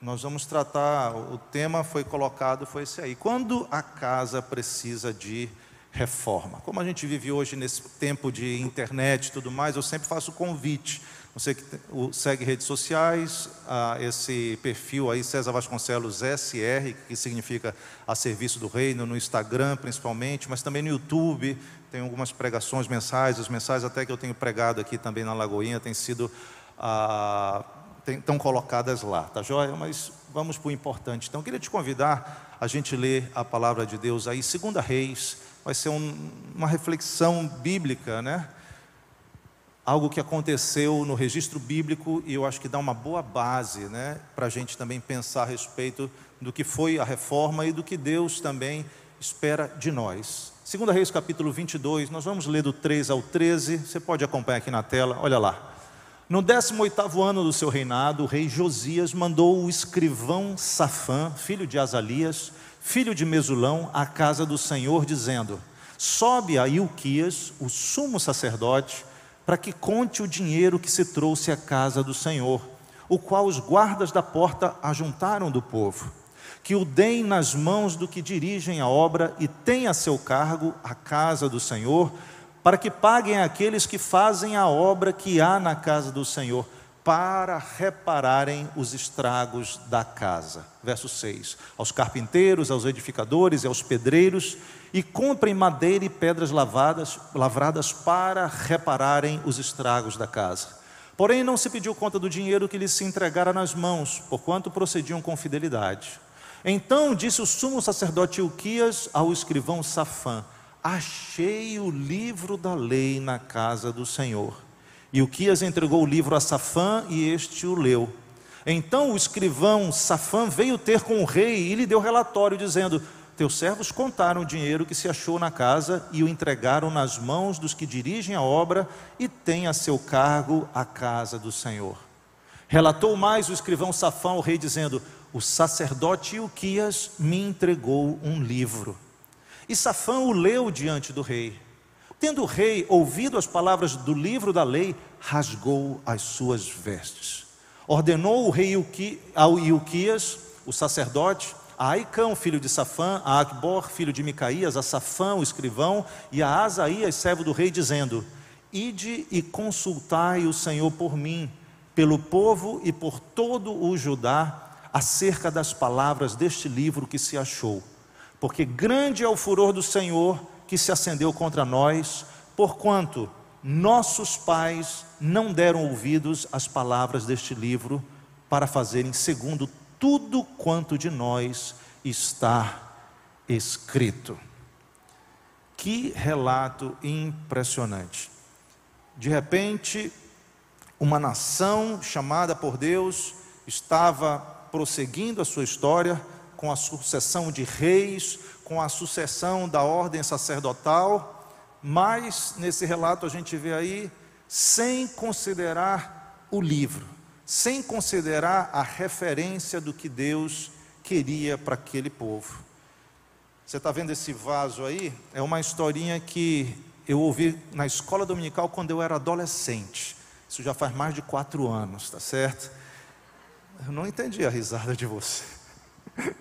Nós vamos tratar, o tema foi colocado, foi esse aí. Quando a casa precisa de reforma? Como a gente vive hoje nesse tempo de internet e tudo mais, eu sempre faço convite. Você que segue redes sociais, esse perfil aí, César Vasconcelos SR, que significa a serviço do reino, no Instagram principalmente, mas também no YouTube, tem algumas pregações mensais, as mensais até que eu tenho pregado aqui também na Lagoinha, têm sido ah, estão colocadas lá, tá joia? Mas vamos para o importante. Então, queria te convidar a gente ler a palavra de Deus aí, Segunda Reis, vai ser um, uma reflexão bíblica, né? Algo que aconteceu no registro bíblico e eu acho que dá uma boa base, né? Para a gente também pensar a respeito do que foi a reforma e do que Deus também espera de nós. Segunda Reis capítulo 22, nós vamos ler do 3 ao 13, você pode acompanhar aqui na tela, olha lá. No 18º ano do seu reinado, o rei Josias mandou o escrivão Safã, filho de Azalias, filho de Mesulão, à casa do Senhor, dizendo: Sobe a Ilquias, o sumo sacerdote, para que conte o dinheiro que se trouxe à casa do Senhor, o qual os guardas da porta ajuntaram do povo. Que o deem nas mãos do que dirigem a obra e tenha a seu cargo a casa do Senhor, para que paguem aqueles que fazem a obra que há na casa do Senhor, para repararem os estragos da casa. Verso 6: Aos carpinteiros, aos edificadores e aos pedreiros, e comprem madeira e pedras lavadas, lavradas para repararem os estragos da casa. Porém, não se pediu conta do dinheiro que lhes se entregara nas mãos, porquanto procediam com fidelidade. Então disse o sumo sacerdote Ilquias ao escrivão Safã: achei o livro da lei na casa do Senhor. E o Quias entregou o livro a Safã e este o leu. Então o escrivão Safã veio ter com o rei e lhe deu relatório, dizendo: Teus servos contaram o dinheiro que se achou na casa e o entregaram nas mãos dos que dirigem a obra e têm a seu cargo a casa do Senhor. Relatou mais o escrivão Safã ao rei, dizendo: O sacerdote Ilquias me entregou um livro. E Safã o leu diante do rei. Tendo o rei ouvido as palavras do livro da lei, rasgou as suas vestes. Ordenou o rei ao Ilquias, o sacerdote, a Aicão, filho de Safã, a Acbor, filho de Micaías, a Safã, o escrivão, e a Asaías, servo do rei, dizendo: Ide e consultai o Senhor por mim, pelo povo e por todo o Judá, acerca das palavras deste livro que se achou porque grande é o furor do Senhor que se acendeu contra nós, porquanto nossos pais não deram ouvidos às palavras deste livro para fazerem segundo tudo quanto de nós está escrito. Que relato impressionante. De repente, uma nação chamada por Deus estava prosseguindo a sua história, com a sucessão de reis, com a sucessão da ordem sacerdotal, mas nesse relato a gente vê aí, sem considerar o livro, sem considerar a referência do que Deus queria para aquele povo. Você está vendo esse vaso aí? É uma historinha que eu ouvi na escola dominical quando eu era adolescente. Isso já faz mais de quatro anos, tá certo? Eu não entendi a risada de você.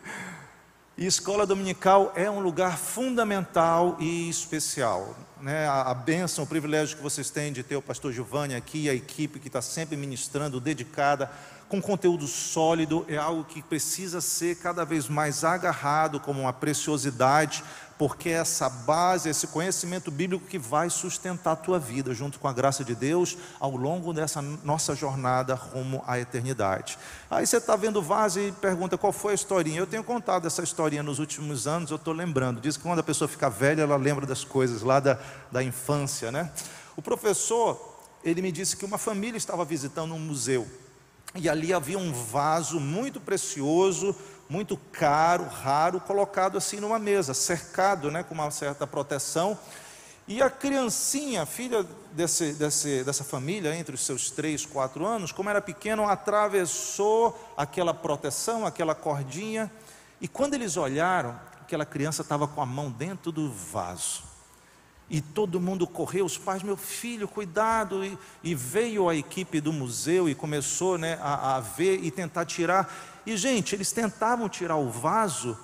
E escola dominical é um lugar fundamental e especial. Né? A, a bênção, o privilégio que vocês têm de ter o pastor Giovanni aqui, a equipe que está sempre ministrando, dedicada, com conteúdo sólido, é algo que precisa ser cada vez mais agarrado como uma preciosidade porque é essa base, esse conhecimento bíblico que vai sustentar a tua vida, junto com a graça de Deus, ao longo dessa nossa jornada rumo à eternidade. Aí você está vendo o vaso e pergunta qual foi a historinha. Eu tenho contado essa historinha nos últimos anos, eu estou lembrando. Diz que quando a pessoa fica velha, ela lembra das coisas lá da, da infância, né? O professor, ele me disse que uma família estava visitando um museu. E ali havia um vaso muito precioso, muito caro, raro, colocado assim numa mesa, cercado né, com uma certa proteção. E a criancinha, filha desse, desse, dessa família, entre os seus três, quatro anos, como era pequeno, atravessou aquela proteção, aquela cordinha, e quando eles olharam, aquela criança estava com a mão dentro do vaso. E todo mundo correu, os pais, meu filho, cuidado. E, e veio a equipe do museu e começou né, a, a ver e tentar tirar. E, gente, eles tentavam tirar o vaso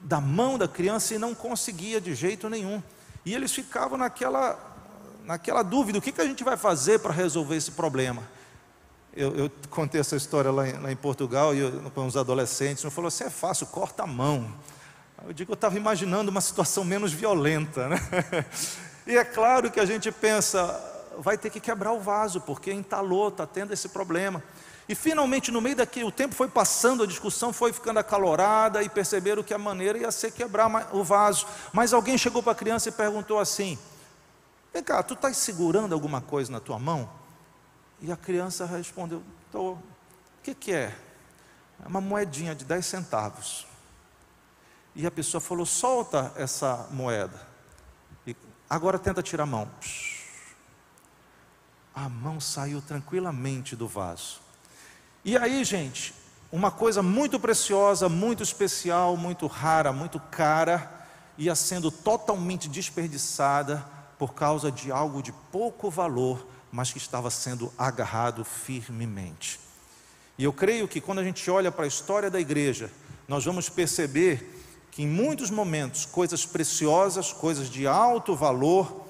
da mão da criança e não conseguia de jeito nenhum. E eles ficavam naquela, naquela dúvida: o que, que a gente vai fazer para resolver esse problema? Eu, eu, contei essa história lá em, lá em Portugal e com uns adolescentes. Eu falou assim: é fácil, corta a mão. Eu digo, eu estava imaginando uma situação menos violenta, né? E é claro que a gente pensa, vai ter que quebrar o vaso, porque entalou, está tendo esse problema. E finalmente, no meio daqui, o tempo foi passando, a discussão foi ficando acalorada e perceberam que a maneira ia ser quebrar o vaso. Mas alguém chegou para a criança e perguntou assim: Vem cá, tu estás segurando alguma coisa na tua mão? E a criança respondeu: Estou. O que, que é? É uma moedinha de 10 centavos. E a pessoa falou: solta essa moeda. E agora tenta tirar a mão. A mão saiu tranquilamente do vaso. E aí, gente, uma coisa muito preciosa, muito especial, muito rara, muito cara, ia sendo totalmente desperdiçada por causa de algo de pouco valor, mas que estava sendo agarrado firmemente. E eu creio que quando a gente olha para a história da igreja, nós vamos perceber que em muitos momentos coisas preciosas, coisas de alto valor,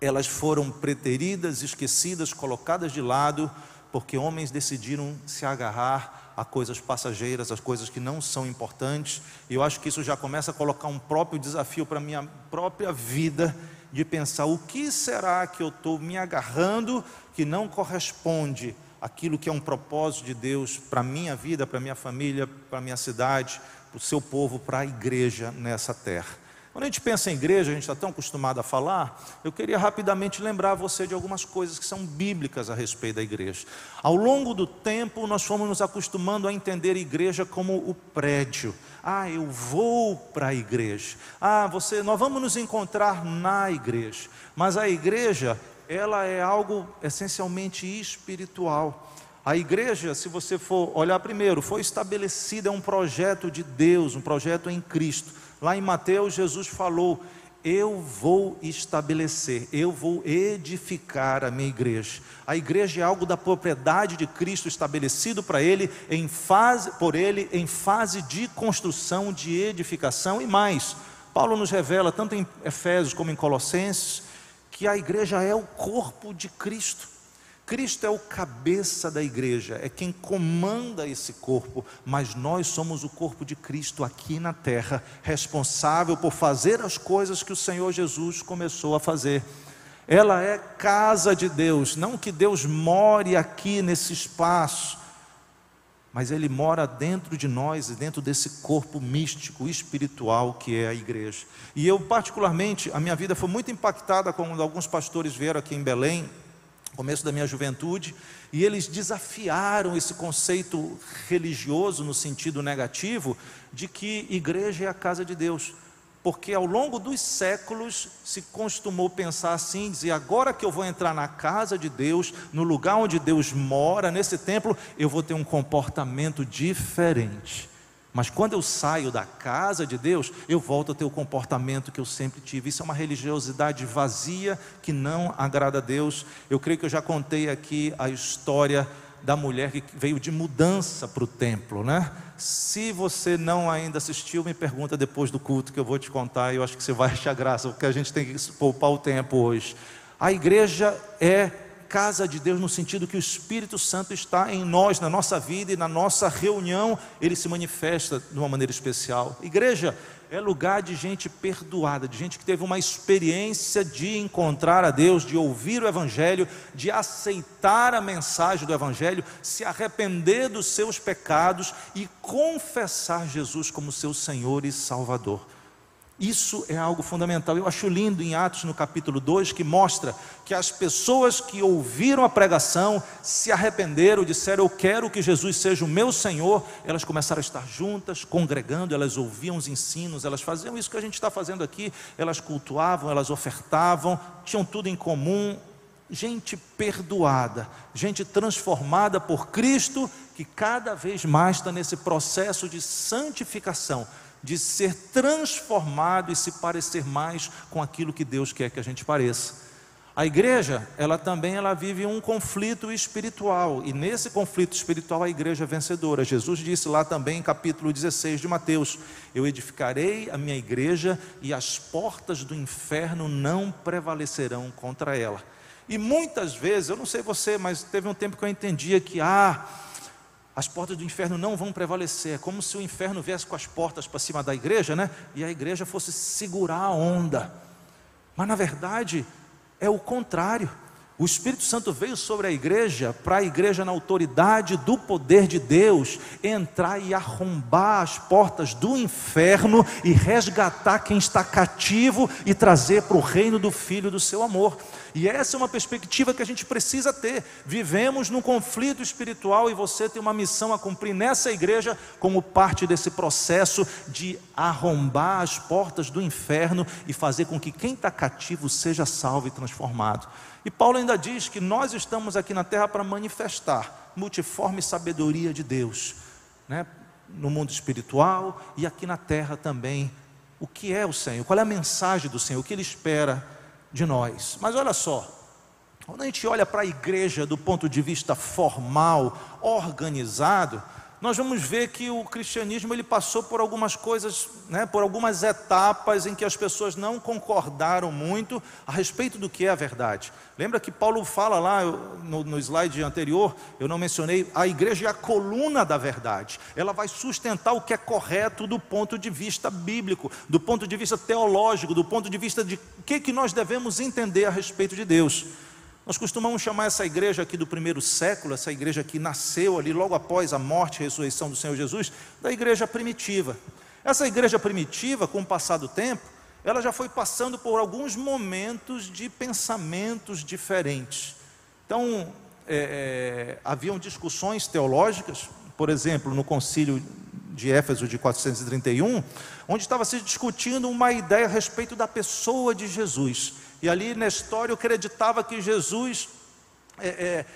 elas foram preteridas, esquecidas, colocadas de lado, porque homens decidiram se agarrar a coisas passageiras, as coisas que não são importantes. E eu acho que isso já começa a colocar um próprio desafio para a minha própria vida, de pensar o que será que eu estou me agarrando que não corresponde àquilo que é um propósito de Deus para a minha vida, para a minha família, para a minha cidade, o seu povo, para a igreja nessa terra. Quando a gente pensa em igreja, a gente está tão acostumado a falar, eu queria rapidamente lembrar você de algumas coisas que são bíblicas a respeito da igreja. Ao longo do tempo, nós fomos nos acostumando a entender a igreja como o prédio. Ah, eu vou para a igreja. Ah, você, nós vamos nos encontrar na igreja. Mas a igreja, ela é algo essencialmente espiritual. A igreja, se você for olhar primeiro, foi estabelecida, é um projeto de Deus, um projeto em Cristo. Lá em Mateus, Jesus falou: Eu vou estabelecer, eu vou edificar a minha igreja. A igreja é algo da propriedade de Cristo estabelecido para ele, em fase, por ele, em fase de construção, de edificação e mais. Paulo nos revela, tanto em Efésios como em Colossenses, que a igreja é o corpo de Cristo. Cristo é o cabeça da igreja, é quem comanda esse corpo, mas nós somos o corpo de Cristo aqui na terra, responsável por fazer as coisas que o Senhor Jesus começou a fazer. Ela é casa de Deus, não que Deus more aqui nesse espaço, mas Ele mora dentro de nós e dentro desse corpo místico, espiritual que é a igreja. E eu, particularmente, a minha vida foi muito impactada quando alguns pastores vieram aqui em Belém começo da minha juventude, e eles desafiaram esse conceito religioso no sentido negativo de que igreja é a casa de Deus. Porque ao longo dos séculos se costumou pensar assim, dizer, agora que eu vou entrar na casa de Deus, no lugar onde Deus mora, nesse templo, eu vou ter um comportamento diferente. Mas quando eu saio da casa de Deus, eu volto a ter o comportamento que eu sempre tive. Isso é uma religiosidade vazia que não agrada a Deus. Eu creio que eu já contei aqui a história da mulher que veio de mudança para o templo, né? Se você não ainda assistiu, me pergunta depois do culto que eu vou te contar. Eu acho que você vai achar graça, porque a gente tem que poupar o tempo hoje. A igreja é casa de Deus no sentido que o Espírito Santo está em nós, na nossa vida e na nossa reunião, ele se manifesta de uma maneira especial. Igreja é lugar de gente perdoada, de gente que teve uma experiência de encontrar a Deus, de ouvir o Evangelho, de aceitar a mensagem do Evangelho, se arrepender dos seus pecados e confessar Jesus como seu Senhor e Salvador. Isso é algo fundamental. Eu acho lindo em Atos no capítulo 2 que mostra que as pessoas que ouviram a pregação, se arrependeram, disseram eu quero que Jesus seja o meu Senhor, elas começaram a estar juntas, congregando, elas ouviam os ensinos, elas faziam isso que a gente está fazendo aqui, elas cultuavam, elas ofertavam, tinham tudo em comum. Gente perdoada, gente transformada por Cristo, que cada vez mais está nesse processo de santificação de ser transformado e se parecer mais com aquilo que Deus quer que a gente pareça. A igreja, ela também ela vive um conflito espiritual, e nesse conflito espiritual a igreja é vencedora. Jesus disse lá também capítulo 16 de Mateus: Eu edificarei a minha igreja e as portas do inferno não prevalecerão contra ela. E muitas vezes, eu não sei você, mas teve um tempo que eu entendia que ah, as portas do inferno não vão prevalecer. É como se o inferno viesse com as portas para cima da igreja, né? E a igreja fosse segurar a onda. Mas na verdade, é o contrário. O Espírito Santo veio sobre a igreja, para a igreja, na autoridade do poder de Deus, entrar e arrombar as portas do inferno e resgatar quem está cativo e trazer para o reino do Filho do seu amor. E essa é uma perspectiva que a gente precisa ter. Vivemos num conflito espiritual e você tem uma missão a cumprir nessa igreja, como parte desse processo de arrombar as portas do inferno e fazer com que quem está cativo seja salvo e transformado. E Paulo ainda diz que nós estamos aqui na terra para manifestar multiforme sabedoria de Deus, né? no mundo espiritual e aqui na terra também. O que é o Senhor? Qual é a mensagem do Senhor? O que Ele espera de nós? Mas olha só, quando a gente olha para a igreja do ponto de vista formal, organizado, nós vamos ver que o cristianismo ele passou por algumas coisas, né, por algumas etapas em que as pessoas não concordaram muito a respeito do que é a verdade. Lembra que Paulo fala lá no, no slide anterior, eu não mencionei, a igreja é a coluna da verdade. Ela vai sustentar o que é correto do ponto de vista bíblico, do ponto de vista teológico, do ponto de vista de o que, que nós devemos entender a respeito de Deus. Nós costumamos chamar essa igreja aqui do primeiro século, essa igreja que nasceu ali logo após a morte e ressurreição do Senhor Jesus, da igreja primitiva. Essa igreja primitiva, com o passar do tempo, ela já foi passando por alguns momentos de pensamentos diferentes. Então, é, é, haviam discussões teológicas, por exemplo, no concílio de Éfeso de 431, onde estava se discutindo uma ideia a respeito da pessoa de Jesus. E ali Nestório acreditava que Jesus, é, é,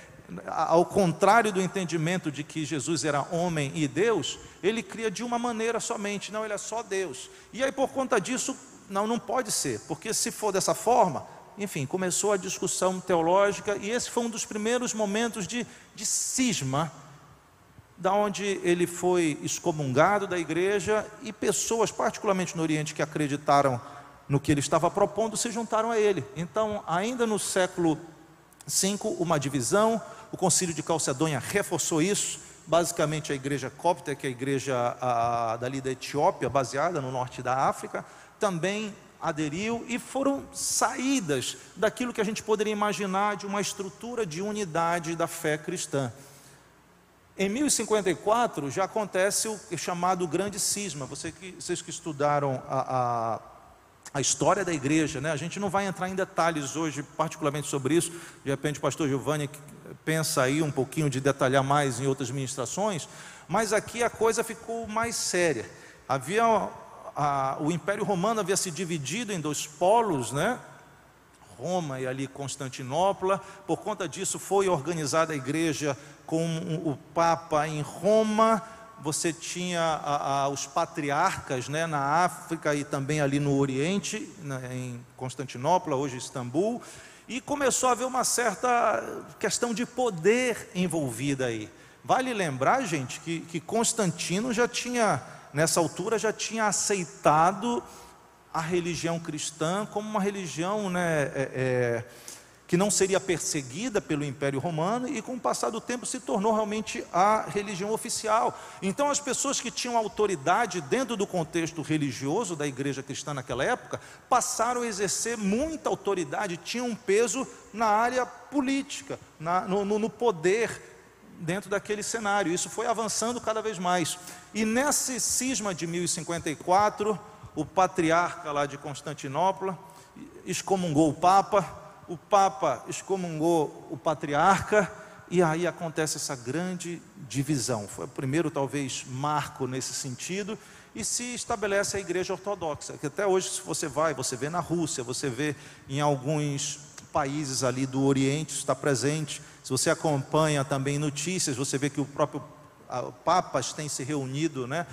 ao contrário do entendimento de que Jesus era homem e Deus, ele cria de uma maneira somente, não, ele é só Deus. E aí, por conta disso, não, não pode ser, porque se for dessa forma, enfim, começou a discussão teológica, e esse foi um dos primeiros momentos de, de cisma, da onde ele foi excomungado da igreja, e pessoas, particularmente no Oriente, que acreditaram no que ele estava propondo, se juntaram a ele. Então, ainda no século V, uma divisão, o concílio de Calcedônia reforçou isso, basicamente a igreja cópita, que é a igreja a, dali da Etiópia, baseada no norte da África, também aderiu e foram saídas daquilo que a gente poderia imaginar de uma estrutura de unidade da fé cristã. Em 1054 já acontece o chamado grande cisma. Vocês que, vocês que estudaram a, a a história da igreja, né? A gente não vai entrar em detalhes hoje, particularmente sobre isso. De repente, o pastor Giovanni pensa aí um pouquinho de detalhar mais em outras ministrações, mas aqui a coisa ficou mais séria. Havia a, o Império Romano havia se dividido em dois polos, né? Roma e ali Constantinopla. Por conta disso foi organizada a igreja com o Papa em Roma você tinha a, a, os patriarcas né, na África e também ali no Oriente, né, em Constantinopla, hoje Istambul, e começou a haver uma certa questão de poder envolvida aí. Vale lembrar, gente, que, que Constantino já tinha, nessa altura, já tinha aceitado a religião cristã como uma religião né, é, é, que não seria perseguida pelo Império Romano e, com o passar do tempo, se tornou realmente a religião oficial. Então, as pessoas que tinham autoridade dentro do contexto religioso da igreja cristã naquela época passaram a exercer muita autoridade, tinham um peso na área política, na, no, no poder dentro daquele cenário. Isso foi avançando cada vez mais. E nesse cisma de 1054, o patriarca lá de Constantinopla excomungou o Papa o Papa excomungou o patriarca, e aí acontece essa grande divisão. Foi o primeiro, talvez, marco nesse sentido, e se estabelece a igreja ortodoxa, que até hoje, se você vai, você vê na Rússia, você vê em alguns países ali do Oriente, está presente. Se você acompanha também notícias, você vê que o próprio papas têm se reunido né,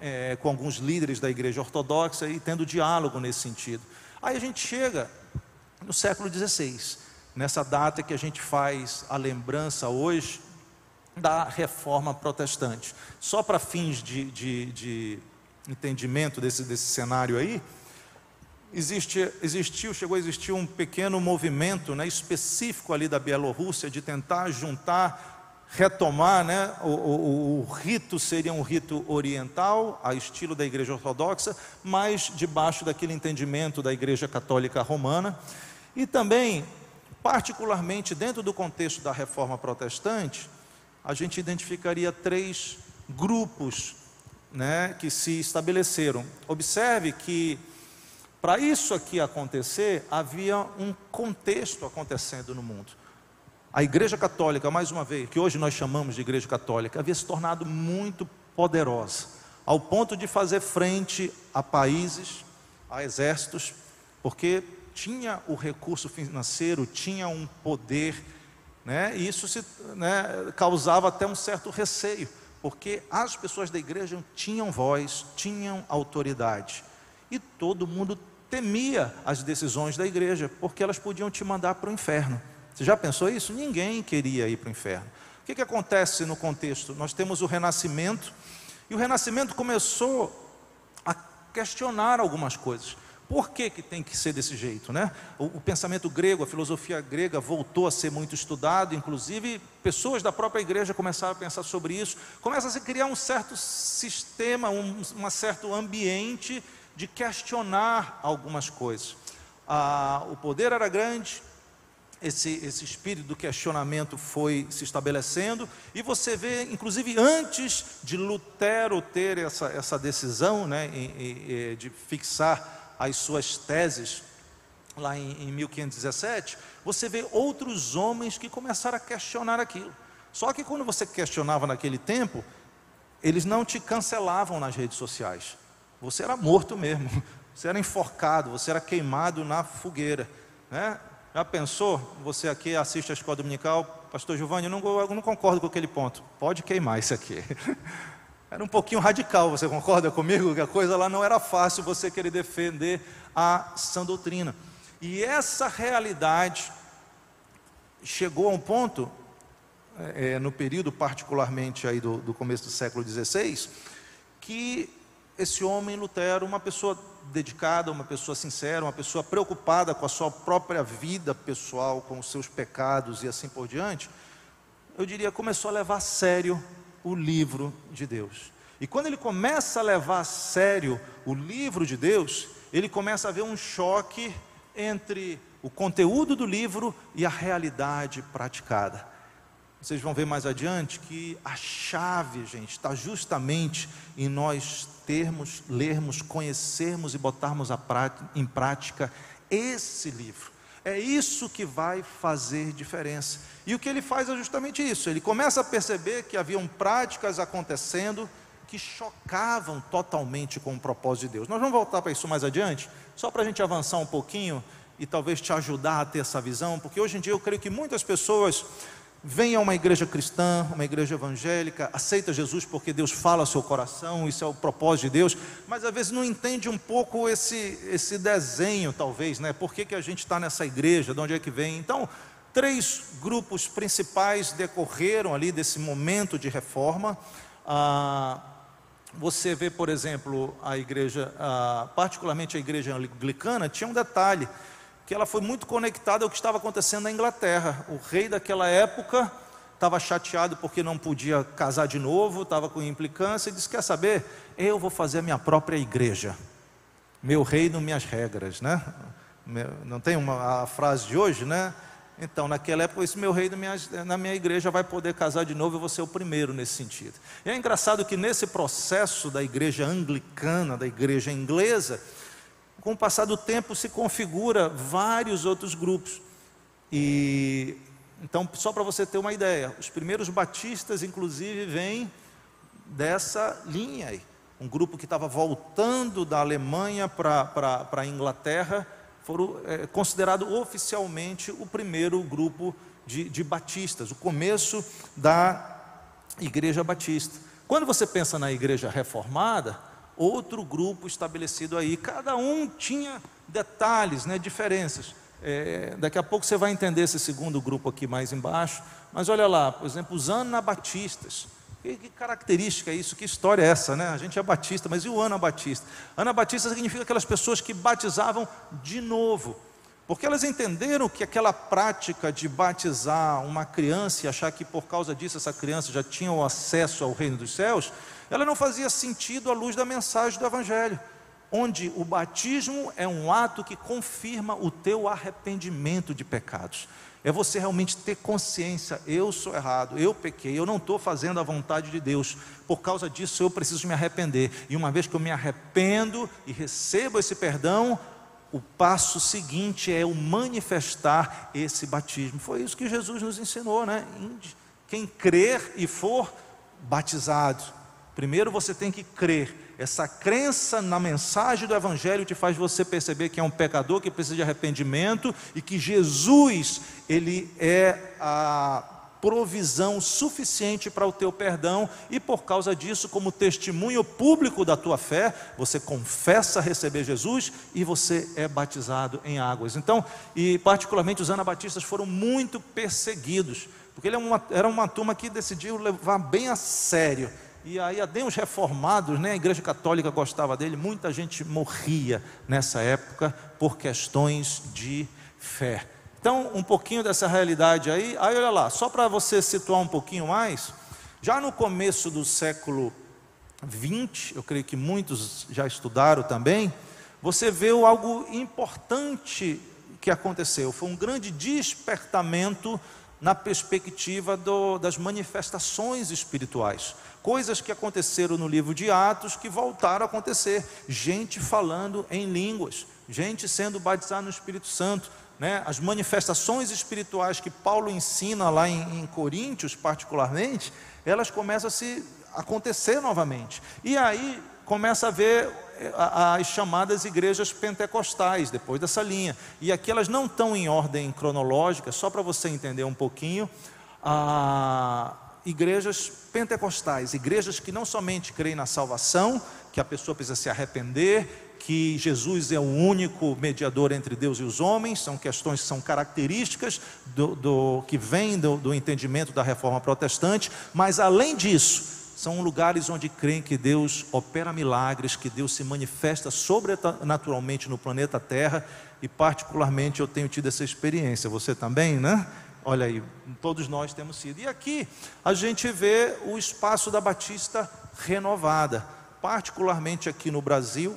é, com alguns líderes da igreja ortodoxa e tendo diálogo nesse sentido. Aí a gente chega no século XVI, nessa data que a gente faz a lembrança hoje da reforma protestante. Só para fins de, de, de entendimento desse, desse cenário aí, existe, existiu, chegou a existir um pequeno movimento né, específico ali da Bielorrússia de tentar juntar, retomar, né, o, o, o rito seria um rito oriental, a estilo da Igreja Ortodoxa, mas debaixo daquele entendimento da Igreja Católica Romana, e também, particularmente dentro do contexto da Reforma Protestante, a gente identificaria três grupos né, que se estabeleceram. Observe que para isso aqui acontecer, havia um contexto acontecendo no mundo. A Igreja Católica, mais uma vez, que hoje nós chamamos de Igreja Católica, havia se tornado muito poderosa, ao ponto de fazer frente a países, a exércitos, porque tinha o recurso financeiro, tinha um poder, né? e isso se, né, causava até um certo receio, porque as pessoas da igreja tinham voz, tinham autoridade, e todo mundo temia as decisões da igreja, porque elas podiam te mandar para o inferno. Você já pensou isso? Ninguém queria ir para o inferno. O que, que acontece no contexto? Nós temos o renascimento, e o renascimento começou a questionar algumas coisas. Por que, que tem que ser desse jeito? Né? O, o, pensamento grego, a filosofia grega voltou a ser muito estudado, inclusive pessoas da própria igreja começaram a pensar sobre isso. Começa a se criar um certo sistema, um, um certo ambiente de questionar algumas coisas. Ah, o poder era grande, esse, esse espírito do questionamento foi se estabelecendo, e você vê, inclusive antes de Lutero ter essa, essa decisão né, de fixar as suas teses, lá em, em 1517, você vê outros homens que começaram a questionar aquilo. Só que quando você questionava naquele tempo, eles não te cancelavam nas redes sociais você era morto mesmo, você era enforcado, você era queimado na fogueira. Né? Já pensou? Você aqui assiste a escola dominical, Pastor Giovanni, eu não, eu não concordo com aquele ponto. Pode queimar isso aqui. Era um pouquinho radical, você concorda comigo? Que a coisa lá não era fácil você querer defender a sã doutrina. E essa realidade chegou a um ponto, é, no período particularmente aí do, do começo do século XVI, que esse homem Lutero, uma pessoa dedicada, uma pessoa sincera, uma pessoa preocupada com a sua própria vida pessoal, com os seus pecados e assim por diante, eu diria, começou a levar a sério o livro de Deus. E quando ele começa a levar a sério o livro de Deus, ele começa a ver um choque entre o conteúdo do livro e a realidade praticada. Vocês vão ver mais adiante que a chave, gente, está justamente em nós termos, lermos, conhecermos e botarmos prática, em prática esse livro. É isso que vai fazer diferença. E o que ele faz é justamente isso. Ele começa a perceber que haviam práticas acontecendo que chocavam totalmente com o propósito de Deus. Nós vamos voltar para isso mais adiante, só para a gente avançar um pouquinho e talvez te ajudar a ter essa visão, porque hoje em dia eu creio que muitas pessoas Venha a uma igreja cristã, uma igreja evangélica, aceita Jesus porque Deus fala ao seu coração, isso é o propósito de Deus, mas às vezes não entende um pouco esse, esse desenho, talvez, né? Por que, que a gente está nessa igreja, de onde é que vem? Então, três grupos principais decorreram ali desse momento de reforma. Ah, você vê, por exemplo, a igreja, ah, particularmente a igreja anglicana, tinha um detalhe que ela foi muito conectada ao que estava acontecendo na Inglaterra. O rei daquela época estava chateado porque não podia casar de novo, estava com implicância e disse: Quer saber? Eu vou fazer a minha própria igreja, meu reino, minhas regras, né? Não tem uma a frase de hoje, né? Então, naquela época, esse meu rei na minha igreja vai poder casar de novo, eu vou ser o primeiro nesse sentido. E é engraçado que nesse processo da igreja anglicana, da igreja inglesa, com o passar do tempo se configura vários outros grupos. E então, só para você ter uma ideia, os primeiros batistas, inclusive, vêm dessa linha aí. Um grupo que estava voltando da Alemanha para a Inglaterra, foram é, considerado oficialmente o primeiro grupo de, de batistas, o começo da, Igreja Batista. Quando você pensa na Igreja Reformada, outro grupo estabelecido aí, cada um tinha detalhes, né, diferenças. É, daqui a pouco você vai entender esse segundo grupo aqui mais embaixo. Mas olha lá, por exemplo, os anabatistas. Que, que característica é isso? Que história é essa, né? A gente é batista, mas e o anabatista? Anabatista significa aquelas pessoas que batizavam de novo. Porque elas entenderam que aquela prática de batizar uma criança e achar que por causa disso essa criança já tinha o acesso ao reino dos céus, ela não fazia sentido à luz da mensagem do Evangelho onde o batismo é um ato que confirma o teu arrependimento de pecados. É você realmente ter consciência, eu sou errado, eu pequei, eu não estou fazendo a vontade de Deus, por causa disso eu preciso me arrepender. E uma vez que eu me arrependo e recebo esse perdão, o passo seguinte é o manifestar esse batismo. Foi isso que Jesus nos ensinou, né? Quem crer e for batizado, primeiro você tem que crer essa crença na mensagem do Evangelho te faz você perceber que é um pecador que precisa de arrependimento e que Jesus, Ele é a provisão suficiente para o teu perdão, e por causa disso, como testemunho público da tua fé, você confessa receber Jesus e você é batizado em águas. Então, e particularmente os anabatistas foram muito perseguidos, porque ele era é uma, era uma turma que decidiu levar bem a sério e aí até os reformados, né, a igreja católica gostava dele, muita gente morria nessa época por questões de fé. Então, um pouquinho dessa realidade aí, aí olha lá, só para você situar um pouquinho mais, já no começo do século 20, eu creio que muitos já estudaram também, você vê algo importante que aconteceu, foi um grande despertamento na perspectiva do, das manifestações espirituais. Coisas que aconteceram no livro de Atos que voltaram a acontecer. Gente falando em línguas, gente sendo batizada no Espírito Santo. Né? As manifestações espirituais que Paulo ensina lá em, em Coríntios, particularmente, elas começam a se acontecer novamente. E aí começa a ver eh, as chamadas igrejas pentecostais, depois dessa linha. E aqui elas não estão em ordem cronológica, só para você entender um pouquinho. Ah, igrejas pentecostais, igrejas que não somente creem na salvação, que a pessoa precisa se arrepender, que Jesus é o único mediador entre Deus e os homens, são questões que são características do, do que vêm do, do entendimento da reforma protestante, mas além disso, são lugares onde creem que Deus opera milagres, que Deus se manifesta sobrenaturalmente no planeta Terra, e particularmente eu tenho tido essa experiência, você também, né? Olha aí, todos nós temos sido. E aqui a gente vê o espaço da Batista renovada, particularmente aqui no Brasil.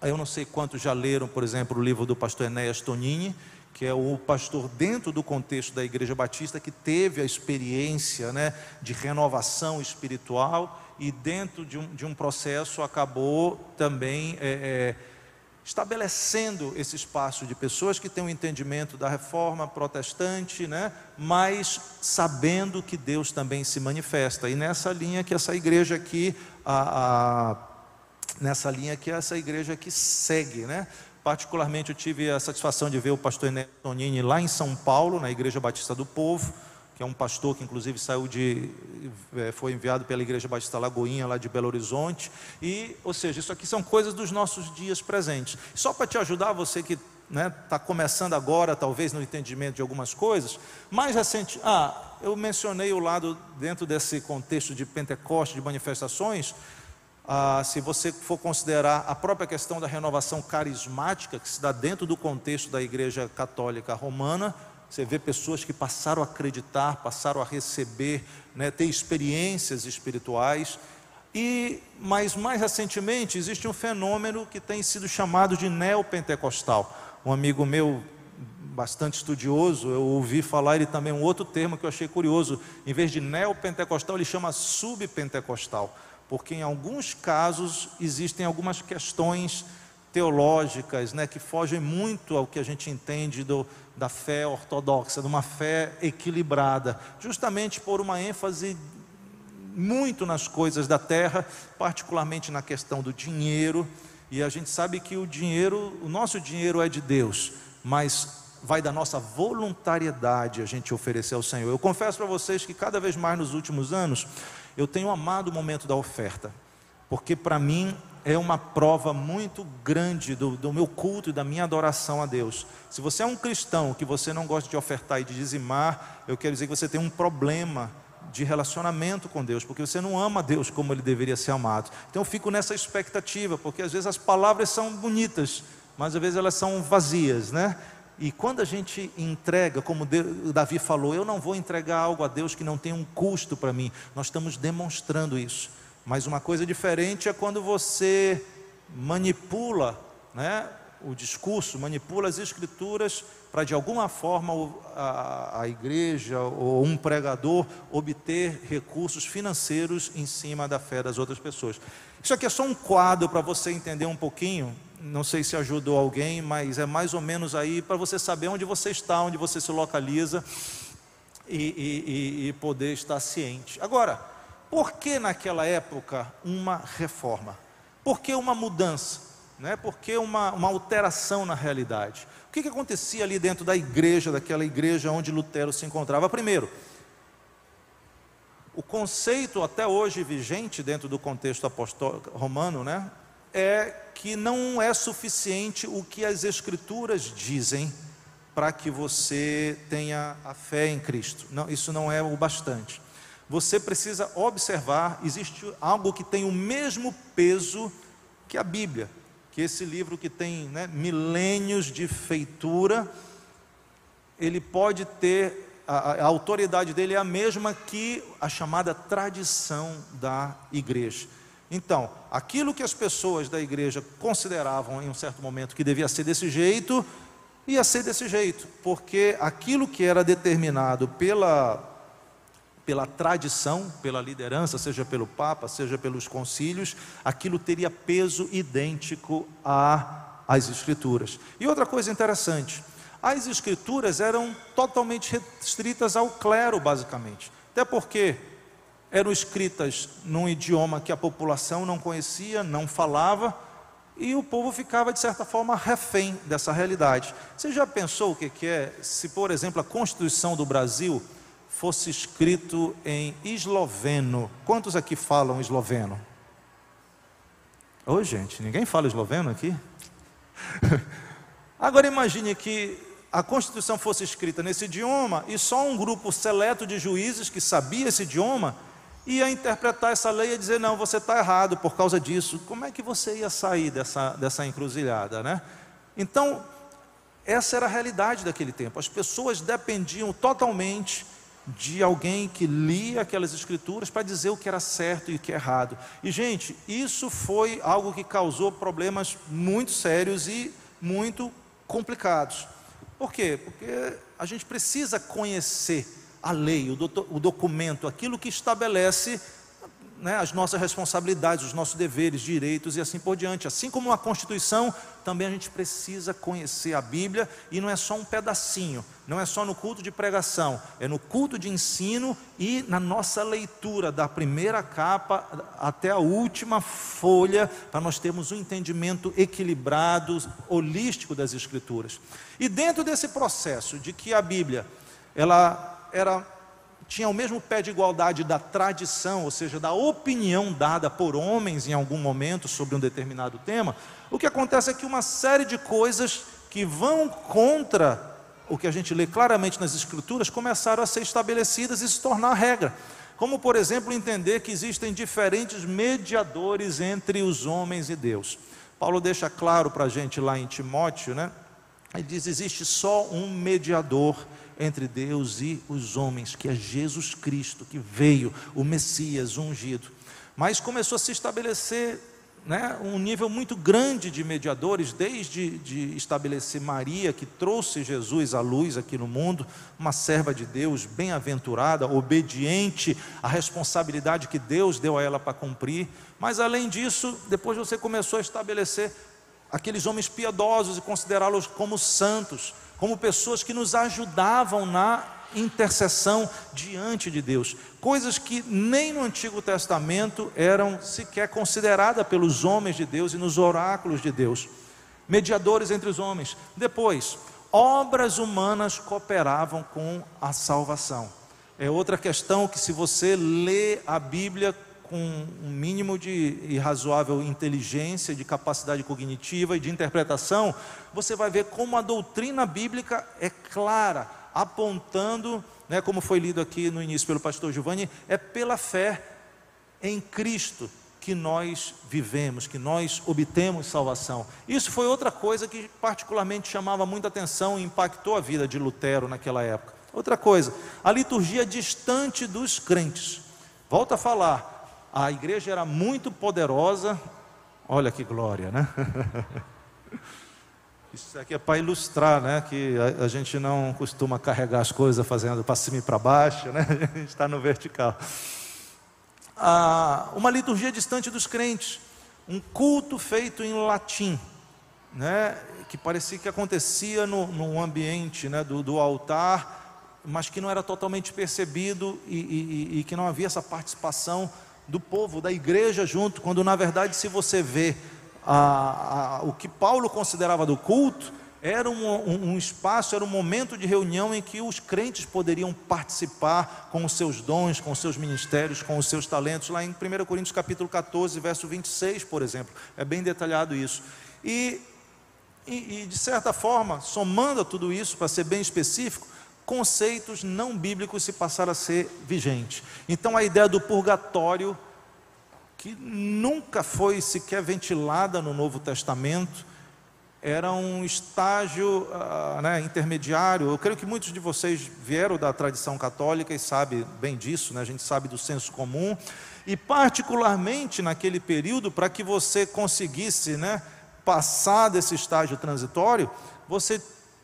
Eu não sei quantos já leram, por exemplo, o livro do pastor Enéas Tonini, que é o pastor dentro do contexto da Igreja Batista que teve a experiência né, de renovação espiritual e dentro de um, de um processo acabou também é, é, estabelecendo esse espaço de pessoas que têm um entendimento da reforma protestante, né, mas sabendo que Deus também se manifesta. E nessa linha que essa igreja aqui, a, a, nessa linha que essa igreja aqui segue, né? Particularmente, eu tive a satisfação de ver o pastor Enéas Tonini lá em São Paulo, na Igreja Batista do Povo, que é um pastor que inclusive saiu de, é, foi enviado pela Igreja Batista Lagoinha, lá de Belo Horizonte. E, ou seja, isso aqui são coisas dos nossos dias presentes. Só para te ajudar, você que está né, tá começando agora, talvez, no entendimento de algumas coisas, mais recente, ah, eu mencionei o lado dentro desse contexto de Pentecoste, de manifestações, ah, se você for considerar a própria questão da renovação carismática, que se dá dentro do contexto da Igreja Católica Romana, você vê pessoas que passaram a acreditar, passaram a receber, né, ter experiências espirituais. E, mas mais recentemente existe um fenômeno que tem sido chamado de neopentecostal. Um amigo meu, bastante estudioso, eu ouvi falar ele também um outro termo que eu achei curioso. Em vez de neopentecostal, ele chama subpentecostal porque em alguns casos existem algumas questões teológicas né, que fogem muito ao que a gente entende do, da fé ortodoxa, de uma fé equilibrada, justamente por uma ênfase muito nas coisas da terra, particularmente na questão do dinheiro, e a gente sabe que o dinheiro, o nosso dinheiro é de Deus, mas vai da nossa voluntariedade a gente oferecer ao Senhor. Eu confesso para vocês que cada vez mais nos últimos anos eu tenho amado o momento da oferta, porque para mim é uma prova muito grande do, do, meu culto e da minha adoração a Deus. Se você é um cristão que você não gosta de ofertar e de dizimar, eu quero dizer que você tem um problema de relacionamento com Deus, porque você não ama Deus como ele deveria ser amado. Então eu fico nessa expectativa, porque às vezes as palavras são bonitas, mas às vezes elas são vazias, né? E quando a gente entrega, como Davi falou, eu não vou entregar algo a Deus que não tem um custo para mim. Nós estamos demonstrando isso. Mas uma coisa diferente é quando você manipula, né, o discurso, manipula as escrituras para de alguma forma a, a, igreja ou um pregador obter recursos financeiros em cima da fé das outras pessoas. Isso aqui é só um quadro para você entender um pouquinho não sei se ajudou alguém, mas é mais ou menos aí para você saber onde você está, onde você se localiza e, e, e poder estar ciente. Agora, por que naquela época uma reforma? Por que uma mudança? Né? Por que uma, uma alteração na realidade? O que, que acontecia ali dentro da igreja, daquela igreja onde Lutero se encontrava? Primeiro, o conceito até hoje vigente dentro do contexto apostólico romano, né, é que não é suficiente o que as Escrituras dizem para que você tenha a fé em Cristo. Não, isso não é o bastante. Você precisa observar, existe algo que tem o mesmo peso que a Bíblia, que esse livro que tem né, milênios de feitura, ele pode ter, a, a autoridade dele é a mesma que a chamada tradição da igreja. Então, aquilo que as pessoas da igreja consideravam em um certo momento que devia ser desse jeito, ia ser desse jeito, porque aquilo que era determinado pela, pela tradição, pela liderança, seja pelo Papa, seja pelos concílios, aquilo teria peso idêntico às Escrituras. E outra coisa interessante, as Escrituras eram totalmente restritas ao clero, basicamente, até porque eram escritas num idioma que a população não conhecia, não falava, e o povo ficava, de certa forma, refém dessa realidade. Você já pensou o que é se, por exemplo, a Constituição do Brasil fosse escrito em esloveno? Quantos aqui falam esloveno? Ô, gente, ninguém fala esloveno aqui? Agora imagine que a Constituição fosse escrita nesse idioma e só um grupo seleto de juízes que sabia esse idioma ia interpretar essa lei e dizer: não, você está errado por causa disso. Como é que você ia sair dessa, dessa encruzilhada, né? Então, essa era a realidade daquele tempo. As pessoas dependiam totalmente de alguém que lia aquelas escrituras para dizer o que era certo e o que é errado. E, gente, isso foi algo que causou problemas muito sérios e muito complicados. Por quê? Porque a gente precisa conhecer a lei, o, o documento, aquilo que estabelece né, as nossas responsabilidades, os nossos deveres, direitos e assim por diante. Assim como a Constituição, também a gente precisa conhecer a Bíblia e não é só um pedacinho, não é só no culto de pregação, é no culto de ensino e na nossa leitura, da primeira capa até a última folha, para nós termos um entendimento equilibrado, holístico das Escrituras. E dentro desse processo de que a Bíblia, ela era, tinha o mesmo pé de igualdade da tradição, ou seja, da opinião dada por homens em algum momento sobre um determinado tema, o que acontece é que uma série de coisas que vão contra o que a gente lê claramente nas Escrituras começaram a ser estabelecidas e se tornar regra. Como, por exemplo, entender que existem diferentes mediadores entre os homens e Deus. Paulo deixa claro para a gente lá em Timóteo, né? Ele diz: existe só um mediador entre Deus e os homens, que é Jesus Cristo, que veio, o Messias ungido. Mas começou a se estabelecer né, um nível muito grande de mediadores, desde de estabelecer Maria, que trouxe Jesus à luz aqui no mundo, uma serva de Deus, bem-aventurada, obediente à responsabilidade que Deus deu a ela para cumprir. Mas além disso, depois você começou a estabelecer aqueles homens piedosos e considerá-los como santos como pessoas que nos ajudavam na intercessão diante de Deus, coisas que nem no Antigo Testamento eram sequer consideradas pelos homens de Deus e nos oráculos de Deus, mediadores entre os homens. Depois, obras humanas cooperavam com a salvação. É outra questão que, se você lê a Bíblia com um mínimo de razoável inteligência, de capacidade cognitiva e de interpretação, você vai ver como a doutrina bíblica é clara, apontando, né, como foi lido aqui no início pelo pastor Giovanni, é pela fé em Cristo que nós vivemos, que nós obtemos salvação. Isso foi outra coisa que particularmente chamava muita atenção e impactou a vida de Lutero naquela época. Outra coisa, a liturgia distante dos crentes. Volta a falar, a igreja era muito poderosa, olha que glória, né? Isso aqui é para ilustrar, né? Que a, a, gente não costuma carregar as coisas fazendo para cima e para baixo, né? A gente está no vertical. Ah, uma liturgia distante dos crentes, um culto feito em latim, né? Que parecia que acontecia no, no ambiente né, do, do altar mas que não era totalmente percebido e, e, e, que não havia essa participação do povo, da igreja junto, quando na verdade, se você vê a, a, o que Paulo considerava do culto, era um, um, um, espaço, era um momento de reunião em que os crentes poderiam participar com os seus dons, com os seus ministérios, com os seus talentos, lá em 1 Coríntios capítulo 14, verso 26, por exemplo, é bem detalhado isso. E, e, e de certa forma, somando a tudo isso, para ser bem específico, conceitos não bíblicos se passaram a ser vigentes. Então a ideia do purgatório, que nunca foi sequer ventilada no Novo Testamento, era um estágio uh, né, intermediário. Eu creio que muitos de vocês vieram da tradição católica e sabem bem disso, né? a gente sabe do senso comum. E, particularmente naquele período, para que você conseguisse né, passar desse estágio transitório, você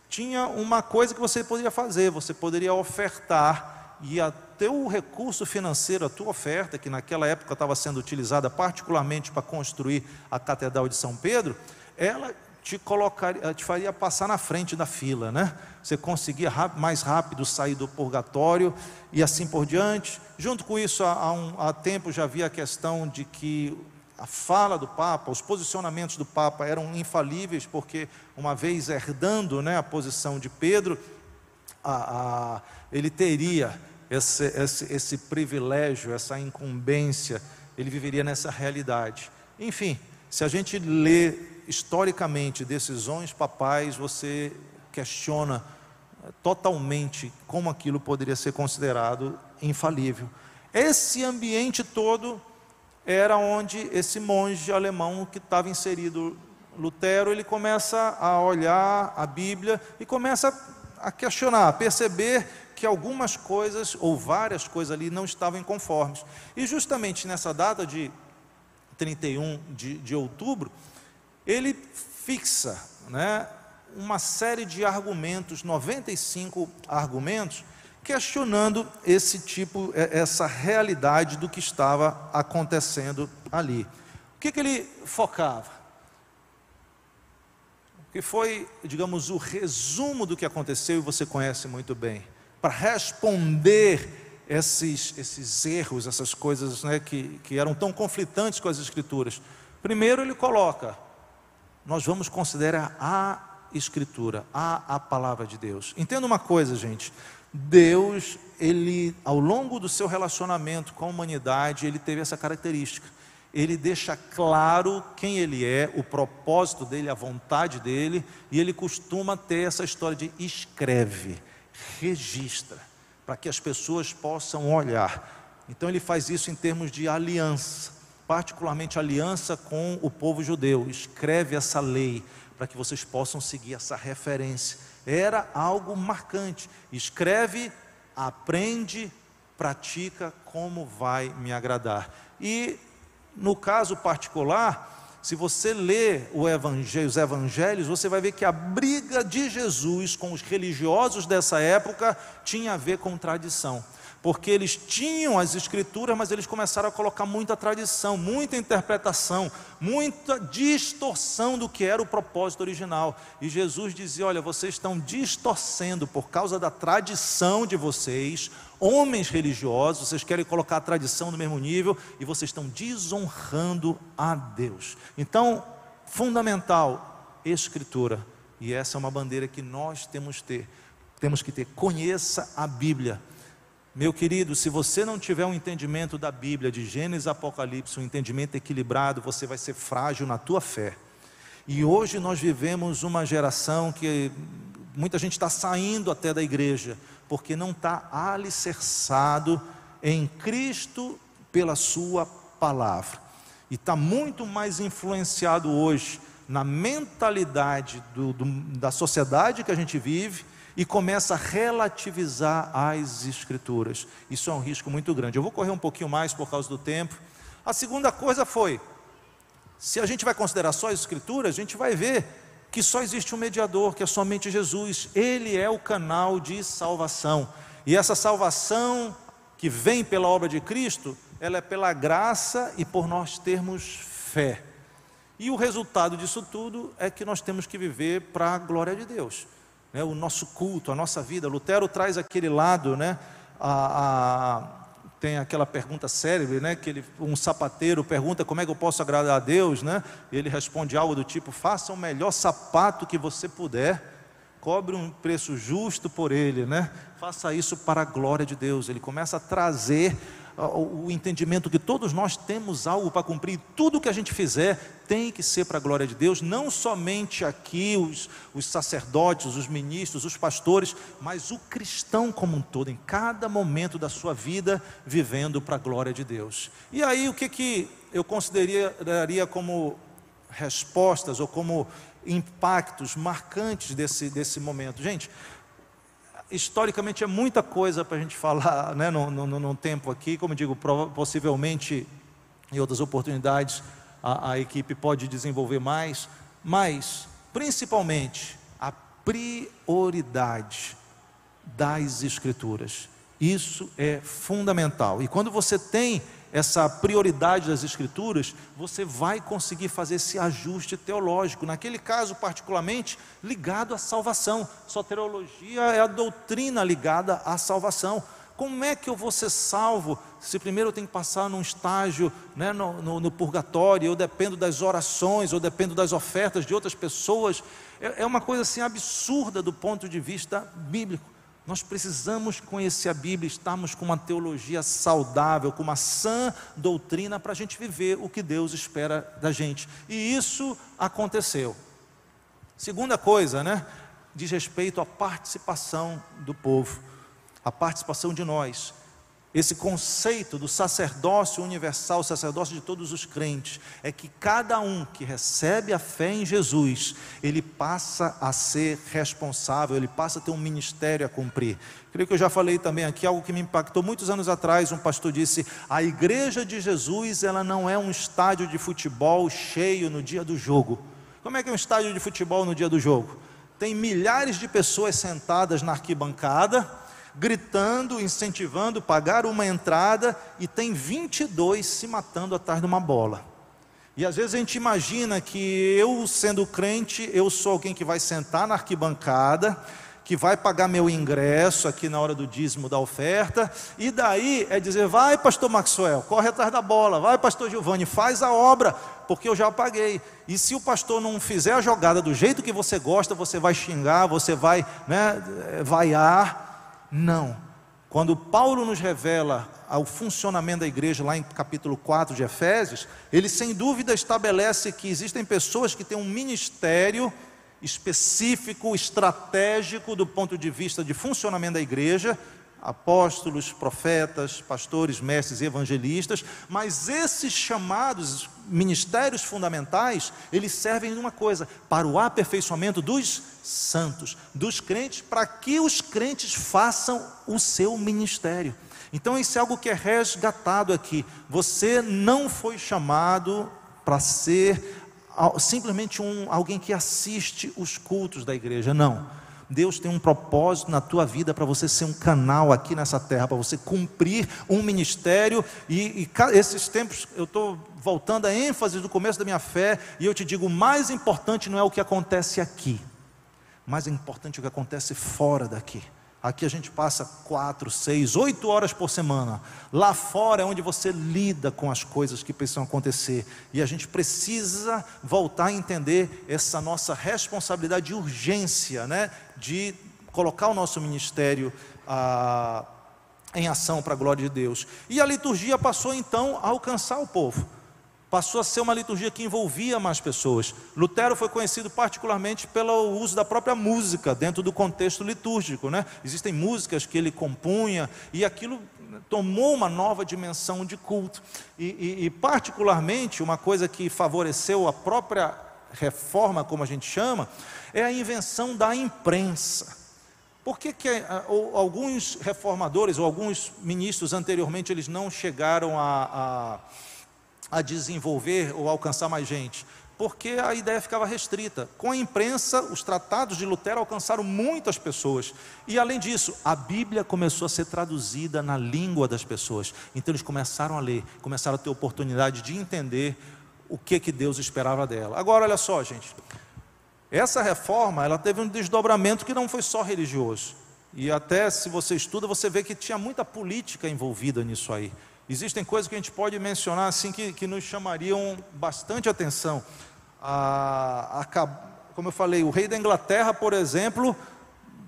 tinha uma coisa que você poderia fazer, você poderia ofertar e a teu recurso financeiro, a tua oferta, que naquela época estava sendo utilizada particularmente para construir a Catedral de São Pedro, ela te colocaria, te faria passar na frente da fila, né? Você conseguia mais rápido sair do purgatório e assim por diante. Junto com isso, há, um, há tempo já havia a questão de que a fala do Papa, os posicionamentos do Papa eram infalíveis, porque uma vez herdando né, a posição de Pedro, a, a, ele teria esse, esse, esse privilégio, essa incumbência, ele viveria nessa realidade. Enfim, se a gente lê historicamente decisões papais, você questiona totalmente como aquilo poderia ser considerado infalível. Esse ambiente todo era onde esse monge alemão que estava inserido, Lutero, ele começa a olhar a Bíblia e começa a questionar, a perceber que algumas coisas, ou várias coisas ali, não estavam conformes. E justamente nessa data de 31 de, de outubro, ele fixa né, uma série de argumentos, 95 argumentos, questionando esse tipo, é, essa realidade do que estava acontecendo ali. O que, que ele focava? Que foi, digamos, o resumo do que aconteceu e você conhece muito bem. Para responder esses, esses erros, essas coisas né, que, que eram tão conflitantes com as Escrituras. Primeiro, ele coloca: nós vamos considerar a Escritura, a, a palavra de Deus. Entenda uma coisa, gente: Deus, ele, ao longo do seu relacionamento com a humanidade, ele teve essa característica. Ele deixa claro quem ele é, o propósito dele, a vontade dele, e ele costuma ter essa história de escreve, registra, para que as pessoas possam olhar. Então ele faz isso em termos de aliança, particularmente aliança com o povo judeu. Escreve essa lei para que vocês possam seguir essa referência era algo marcante. Escreve, aprende, pratica como vai me agradar. E no caso particular, se você lê evangelho, os evangelhos, você vai ver que a briga de Jesus com os religiosos dessa época tinha a ver com tradição porque eles tinham as escrituras, mas eles começaram a colocar muita tradição, muita interpretação, muita distorção do que era o propósito original. E Jesus dizia: Olha, vocês estão distorcendo por causa da tradição de vocês, homens religiosos, vocês querem colocar a tradição no mesmo nível e vocês estão desonrando a Deus. Então, fundamental, escritura. E essa é uma bandeira que nós temos que ter. Temos que ter. Conheça a Bíblia. Meu querido, se você não tiver um entendimento da Bíblia, de Gênesis e Apocalipse, um entendimento equilibrado, você vai ser frágil na tua fé. E hoje nós vivemos uma geração que muita gente está saindo até da igreja, porque não está alicerçado em Cristo pela Sua palavra. E está muito mais influenciado hoje na mentalidade do, do, da sociedade que a gente vive e começa a relativizar as escrituras. Isso é um risco muito grande. Eu vou correr um pouquinho mais por causa do tempo. A segunda coisa foi: se a gente vai considerar só as escrituras, a gente vai ver que só existe um mediador, que é somente Jesus. Ele é o canal de salvação. E essa salvação que vem pela obra de Cristo, ela é pela graça e por nós termos fé. E o resultado disso tudo é que nós temos que viver para a glória de Deus né, o nosso culto, a nossa vida. Lutero traz aquele lado, né, a, a, tem aquela pergunta célebre, né, que ele, um sapateiro pergunta como é que eu posso agradar a Deus, né, e ele responde algo do tipo: faça o melhor sapato que você puder, cobre um preço justo por ele, né, faça isso para a glória de Deus. Ele começa a trazer o entendimento que todos nós temos algo para cumprir, tudo que a gente fizer tem que ser para a glória de Deus, não somente aqui os, os sacerdotes, os ministros, os pastores, mas o cristão como um todo, em cada momento da sua vida, vivendo para a glória de Deus. E aí o que, que eu consideraria como respostas ou como impactos marcantes desse, desse momento? Gente, historicamente é muita coisa para a gente falar né, no, tempo aqui, como digo, possivelmente em outras oportunidades a, a equipe pode desenvolver mais, mas principalmente a prioridade das Escrituras. Isso é fundamental. E quando você tem essa prioridade das Escrituras, você vai conseguir fazer esse ajuste teológico, naquele caso, particularmente, ligado à salvação. Soteriologia é a doutrina ligada à salvação. Como é que eu vou ser salvo se primeiro eu tenho que passar num estágio né, no, no, no, purgatório, eu dependo das orações, ou dependo das ofertas de outras pessoas? É, é uma coisa assim absurda do ponto de vista bíblico. Nós precisamos conhecer a Bíblia, estarmos com uma teologia saudável, com uma sã doutrina para a gente viver o que Deus espera da gente. E isso aconteceu. Segunda coisa, né? Diz respeito à participação do povo, a participação de nós esse conceito do sacerdócio universal, o sacerdócio de todos os crentes, é que cada um que recebe a fé em Jesus, ele passa a ser responsável, ele passa a ter um ministério a cumprir. Creio que eu já falei também aqui algo que me impactou muitos anos atrás. Um pastor disse: a igreja de Jesus, ela não é um estádio de futebol cheio no dia do jogo. Como é que é um estádio de futebol no dia do jogo? Tem milhares de pessoas sentadas na arquibancada gritando, incentivando, pagar uma entrada e tem 22 se matando atrás de uma bola. E às vezes a gente imagina que eu, sendo crente, eu sou alguém que vai sentar na arquibancada, que vai pagar meu ingresso aqui na hora do dízimo da oferta, e daí é dizer: vai, pastor Maxwell, corre atrás da bola, vai, pastor Giovanni, faz a obra, porque eu já paguei. E se o pastor não fizer a jogada do jeito que você gosta, você vai xingar, você vai né, vaiar. Não. Quando Paulo nos revela o funcionamento da igreja, lá em capítulo 4 de Efésios, ele sem dúvida estabelece que existem pessoas que têm um ministério específico, estratégico do ponto de vista de funcionamento da igreja, apóstolos, profetas, pastores, mestres e evangelistas, mas esses chamados ministérios fundamentais, eles servem de uma coisa, para o aperfeiçoamento dos santos, dos crentes, para que os crentes façam o seu ministério. Então isso é algo que é resgatado aqui. Você não foi chamado para ser simplesmente um, alguém que assiste os cultos da igreja, não Deus tem um propósito na tua vida para você ser um canal aqui nessa terra, para você cumprir um ministério. E, e esses tempos eu estou voltando a ênfase do começo da minha fé, e eu te digo: o mais importante não é o que acontece aqui, mais importante é o que acontece fora daqui. Aqui a gente passa quatro, seis, oito horas por semana. Lá fora é onde você lida com as coisas que precisam acontecer. E a gente precisa voltar a entender essa nossa responsabilidade de urgência, né? de colocar o nosso ministério ah, em ação para a glória de Deus. E a liturgia passou então a alcançar o povo passou a ser uma liturgia que envolvia mais pessoas. Lutero foi conhecido particularmente pelo uso da própria música dentro do contexto litúrgico. Né? Existem músicas que ele compunha e aquilo tomou uma nova dimensão de culto. E, e, e particularmente, uma coisa que favoreceu a própria reforma, como a gente chama, é a invenção da imprensa. Por que, que eh, alguns reformadores ou alguns ministros anteriormente eles não chegaram a, a a desenvolver ou alcançar mais gente? Porque a ideia ficava restrita. Com a imprensa, os tratados de Lutero alcançaram muitas pessoas. E além disso, a Bíblia começou a ser traduzida na língua das pessoas. Então eles começaram a ler, começaram a ter oportunidade de entender o que que Deus esperava dela. Agora olha só, gente. Essa reforma, ela teve um desdobramento que não foi só religioso. E até se você estuda, você vê que tinha muita política envolvida nisso aí. Existem coisas que a gente pode mencionar assim que, que nos chamariam bastante atenção. A, a, como eu falei, o rei da Inglaterra, por exemplo,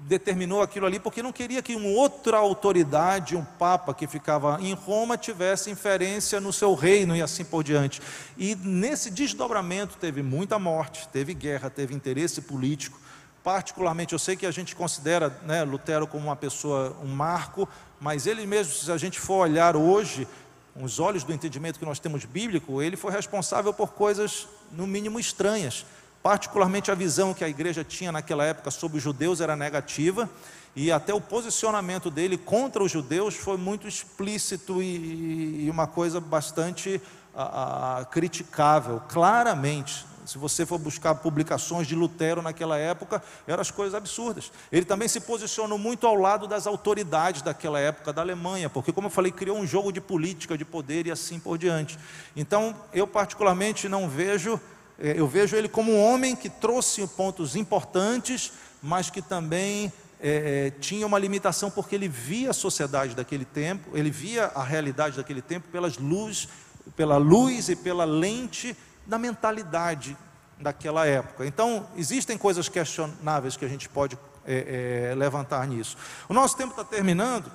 determinou aquilo ali porque não queria que uma outra autoridade, um papa que ficava em Roma, tivesse inferência no seu reino e assim por diante. E nesse desdobramento teve muita morte, teve guerra, teve interesse político. Particularmente, eu sei que a gente considera né, Lutero como uma pessoa, um marco, mas ele mesmo, se a gente for olhar hoje, os olhos do entendimento que nós temos bíblico, ele foi responsável por coisas, no mínimo, estranhas. Particularmente a visão que a igreja tinha naquela época sobre os judeus era negativa, e até o posicionamento dele contra os judeus foi muito explícito e, e uma coisa bastante a, a, criticável, claramente. Se você for buscar publicações de Lutero naquela época, eram as coisas absurdas. Ele também se posicionou muito ao lado das autoridades daquela época da Alemanha, porque, como eu falei, criou um jogo de política, de poder e assim por diante. Então, eu particularmente não vejo, eh, eu vejo ele como um homem que trouxe pontos importantes, mas que também é, tinha uma limitação porque ele via a sociedade daquele tempo, ele via a realidade daquele tempo pelas luzes, pela luz e pela lente da mentalidade daquela época. Então, existem coisas questionáveis que a gente pode é, é, levantar nisso. O nosso tempo está terminando,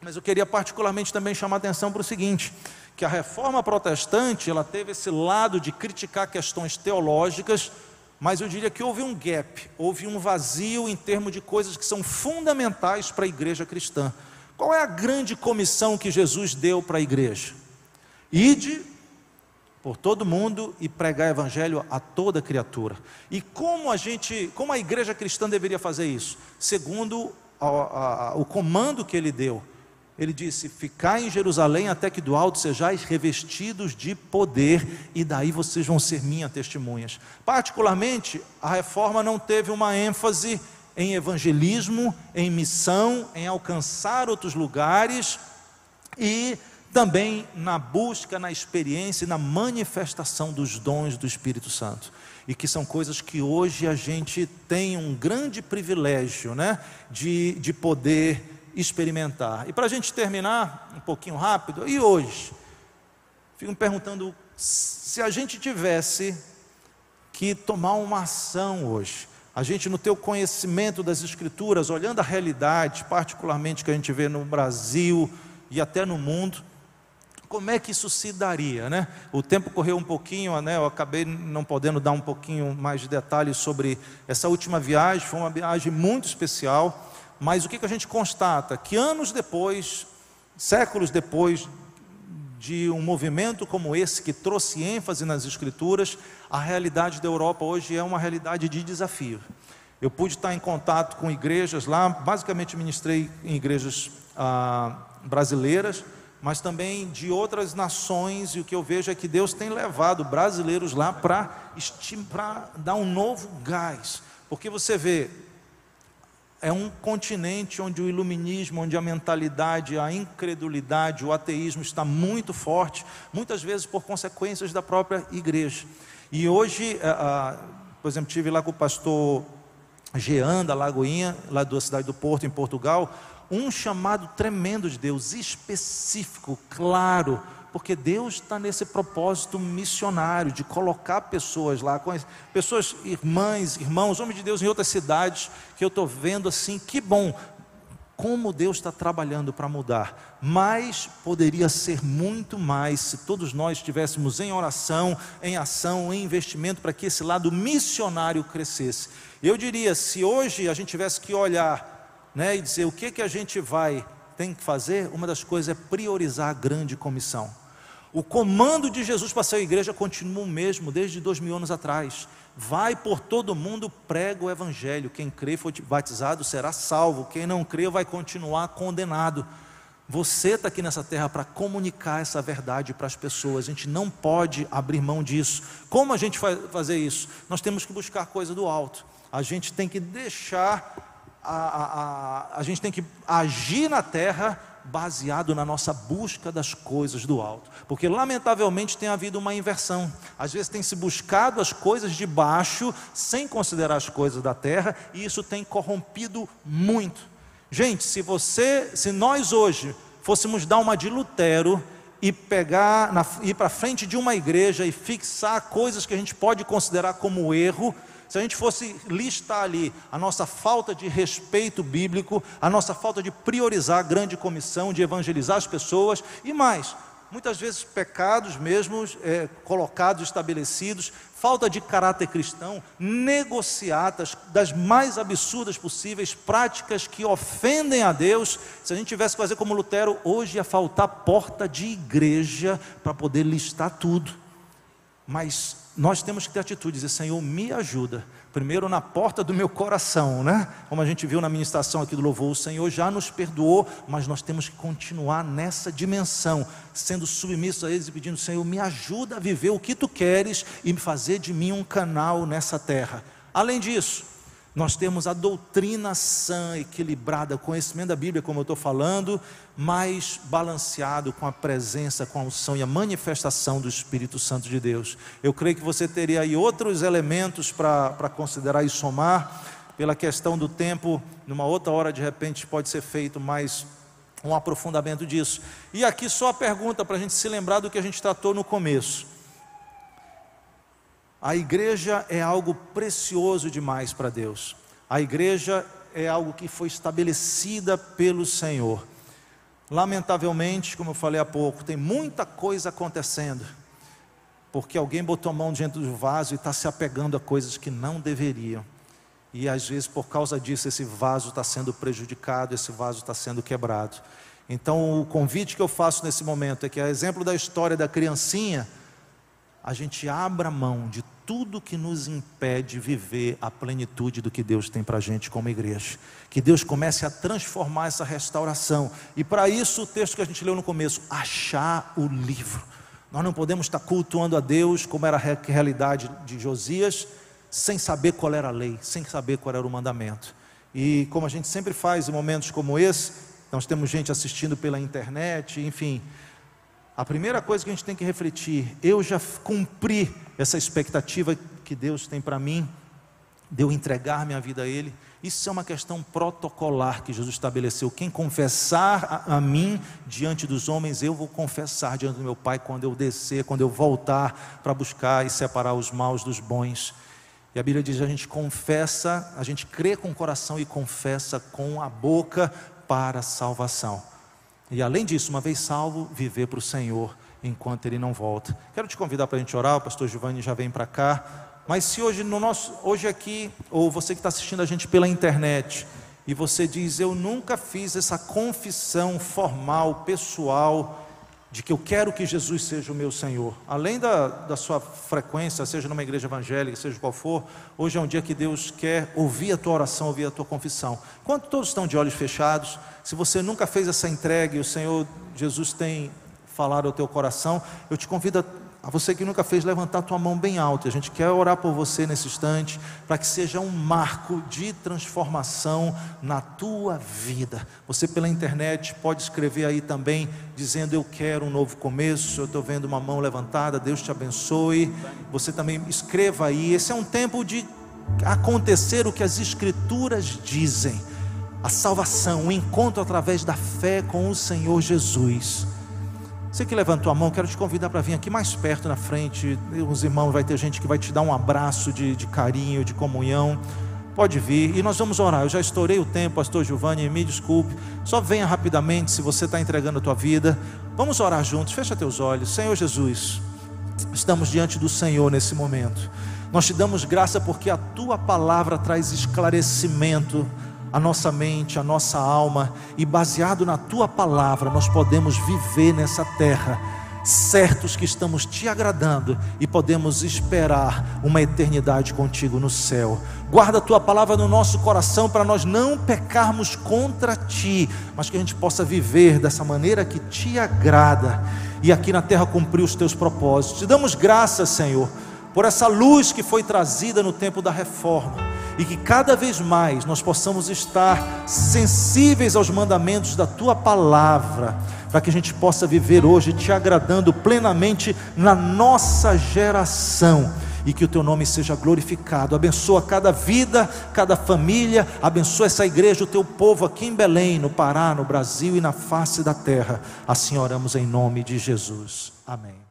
mas eu queria particularmente também chamar atenção para o seguinte: que a reforma protestante ela teve esse lado de criticar questões teológicas, mas eu diria que houve um gap, houve um vazio em termos de coisas que são fundamentais para a igreja cristã. Qual é a grande comissão que Jesus deu para a igreja? Ide por todo mundo e pregar evangelho a toda criatura. E como a gente, como a igreja cristã deveria fazer isso? Segundo a, a, a, o comando que ele deu. Ele disse: Ficai em Jerusalém até que do alto sejais revestidos de poder, e daí vocês vão ser minhas testemunhas. Particularmente, a reforma não teve uma ênfase em evangelismo, em missão, em alcançar outros lugares e também na busca, na experiência e na manifestação dos dons do Espírito Santo. E que são coisas que hoje a gente tem um grande privilégio né, de, de poder experimentar. E para a gente terminar um pouquinho rápido, e hoje? Fico me perguntando se a gente tivesse que tomar uma ação hoje, a gente no teu conhecimento das Escrituras, olhando a realidade, particularmente que a gente vê no Brasil e até no mundo, como é que isso se daria, né? O tempo correu um pouquinho, né? Eu acabei não podendo dar um pouquinho mais de detalhes sobre essa última viagem. Foi uma viagem muito especial, mas o que, a gente constata? Que anos depois, séculos depois de um movimento como esse que trouxe ênfase nas escrituras, a realidade da Europa hoje é uma realidade de desafio. Eu pude estar em contato com igrejas lá, basicamente ministrei em igrejas ah, brasileiras mas também de outras nações, e o que eu vejo é que Deus tem levado brasileiros lá para dar um novo gás, porque você vê, é um continente onde o iluminismo, onde a mentalidade, a incredulidade, o ateísmo está muito forte, muitas vezes por consequências da própria igreja. E hoje, por exemplo, tive lá com o pastor Jean, da Lagoinha, lá da cidade do Porto, em Portugal, um chamado tremendo de Deus, específico, claro, porque Deus está nesse propósito missionário de colocar pessoas lá, pessoas, irmãs, irmãos, homens de Deus em outras cidades, que eu estou vendo assim, que bom, como Deus está trabalhando para mudar, mas poderia ser muito mais se todos nós estivéssemos em oração, em ação, em investimento para que esse lado missionário crescesse. Eu diria, se hoje a gente tivesse que olhar né, e dizer o que, que a gente vai, tem que fazer, uma das coisas é priorizar a grande comissão. O comando de Jesus para a igreja continua o mesmo desde dois mil anos atrás. Vai por todo mundo, prega o evangelho. Quem crê e batizado será salvo. Quem não crê vai continuar condenado. Você está aqui nessa terra para comunicar essa verdade para as pessoas. A gente não pode abrir mão disso. Como a gente vai fazer isso? Nós temos que buscar coisa do alto. A gente tem que deixar, a, a, a, a gente tem que agir na terra baseado na nossa busca das coisas do alto. Porque, lamentavelmente, tem havido uma inversão. Às vezes tem se buscado as coisas de baixo, sem considerar as coisas da terra, e isso tem corrompido muito. Gente, se você, se nós hoje fôssemos dar uma de Lutero e pegar, na, ir para frente de uma igreja e fixar coisas que a gente pode considerar como erro, se a gente fosse listar ali a nossa falta de respeito bíblico, a nossa falta de priorizar a grande comissão, de evangelizar as pessoas e mais, muitas vezes pecados mesmo é, colocados, estabelecidos, falta de caráter cristão, negociatas das mais absurdas possíveis, práticas que ofendem a Deus. Se a gente tivesse que fazer como Lutero, hoje ia faltar porta de igreja para poder listar tudo. Mas nós temos que ter atitude, dizer, Senhor, me ajuda. Primeiro na porta do meu coração, né? Como a gente viu na ministração aqui do louvor, o Senhor já nos perdoou, mas nós temos que continuar nessa dimensão, sendo submissos a eles e pedindo, Senhor, me ajuda a viver o que tu queres e fazer de mim um canal nessa terra. Além disso, nós temos a doutrina sã, equilibrada, o conhecimento da Bíblia, como eu estou falando, mais balanceado com a presença, com a unção e a manifestação do Espírito Santo de Deus. Eu creio que você teria aí outros elementos para considerar e somar, pela questão do tempo, numa outra hora de repente pode ser feito mais um aprofundamento disso. E aqui só a pergunta para a gente se lembrar do que a gente tratou no começo. A igreja é algo precioso demais para Deus. A igreja é algo que foi estabelecida pelo Senhor. Lamentavelmente, como eu falei há pouco, tem muita coisa acontecendo, porque alguém botou a mão dentro do vaso e está se apegando a coisas que não deveriam. E às vezes, por causa disso, esse vaso está sendo prejudicado, esse vaso está sendo quebrado. Então, o convite que eu faço nesse momento é que, a exemplo da história da criancinha, a gente abra mão de tudo que nos impede de viver a plenitude do que Deus tem para a gente como igreja. Que Deus comece a transformar essa restauração. E para isso, o texto que a gente leu no começo, achar o livro. Nós não podemos estar cultuando a Deus como era a realidade de Josias, sem saber qual era a lei, sem saber qual era o mandamento. E como a gente sempre faz em momentos como esse, nós temos gente assistindo pela internet, enfim, a primeira coisa que a gente tem que refletir, eu já cumpri essa expectativa que Deus tem para mim, de eu entregar minha vida a Ele. Isso é uma questão protocolar que Jesus estabeleceu. Quem confessar a, a, mim diante dos homens, eu vou confessar diante do meu Pai quando eu descer, quando eu voltar para buscar e separar os maus dos bons. E a Bíblia diz: a gente confessa, a gente crê com o coração e confessa com a boca para a salvação. E além disso, uma vez salvo, viver para o Senhor enquanto Ele não volta. Quero te convidar para a gente orar, o pastor Giovanni já vem para cá. Mas se hoje, no nosso, hoje aqui, ou você que está assistindo a gente pela internet, e você diz, eu nunca fiz essa confissão formal, pessoal, de que eu quero que Jesus seja o meu Senhor. Além da, da sua frequência, seja numa igreja evangélica, seja qual for, hoje é um dia que Deus quer ouvir a tua oração, ouvir a tua confissão. Enquanto todos estão de olhos fechados, se você nunca fez essa entrega e o Senhor Jesus tem falado ao teu coração, eu te convido a a você que nunca fez, levantar tua mão bem alta. A gente quer orar por você nesse instante, para que seja um marco de transformação na tua vida. Você pela internet pode escrever aí também, dizendo: Eu quero um novo começo. Eu estou vendo uma mão levantada, Deus te abençoe. Você também escreva aí. Esse é um tempo de acontecer o que as Escrituras dizem. A salvação, o encontro através da fé com o Senhor Jesus. Você que levantou a mão, quero te convidar para vir aqui mais perto na frente. Os irmãos, vai ter gente que vai te dar um abraço de, de carinho, de comunhão. Pode vir e nós vamos orar. Eu já estourei o tempo, Pastor Giovanni, me desculpe. Só venha rapidamente se você está entregando a tua vida. Vamos orar juntos. Fecha teus olhos. Senhor Jesus, estamos diante do Senhor nesse momento. Nós te damos graça porque a tua palavra traz esclarecimento à nossa mente, à nossa alma, e baseado na tua palavra, nós podemos viver nessa terra, certos que estamos te agradando e podemos esperar uma eternidade contigo no céu. Guarda a tua palavra no nosso coração para nós não pecarmos contra ti, mas que a gente possa viver dessa maneira que te agrada e aqui na terra cumprir os teus propósitos. Te damos graças, Senhor por essa luz que foi trazida no tempo da reforma, e que cada vez mais nós possamos estar sensíveis aos mandamentos da tua palavra, para que a gente possa viver hoje te agradando plenamente na nossa geração e que o teu nome seja glorificado. Abençoa cada vida, cada família, abençoa essa igreja, o teu povo aqui em Belém, no Pará, no Brasil e na face da terra. Assim oramos em nome de Jesus. Amém.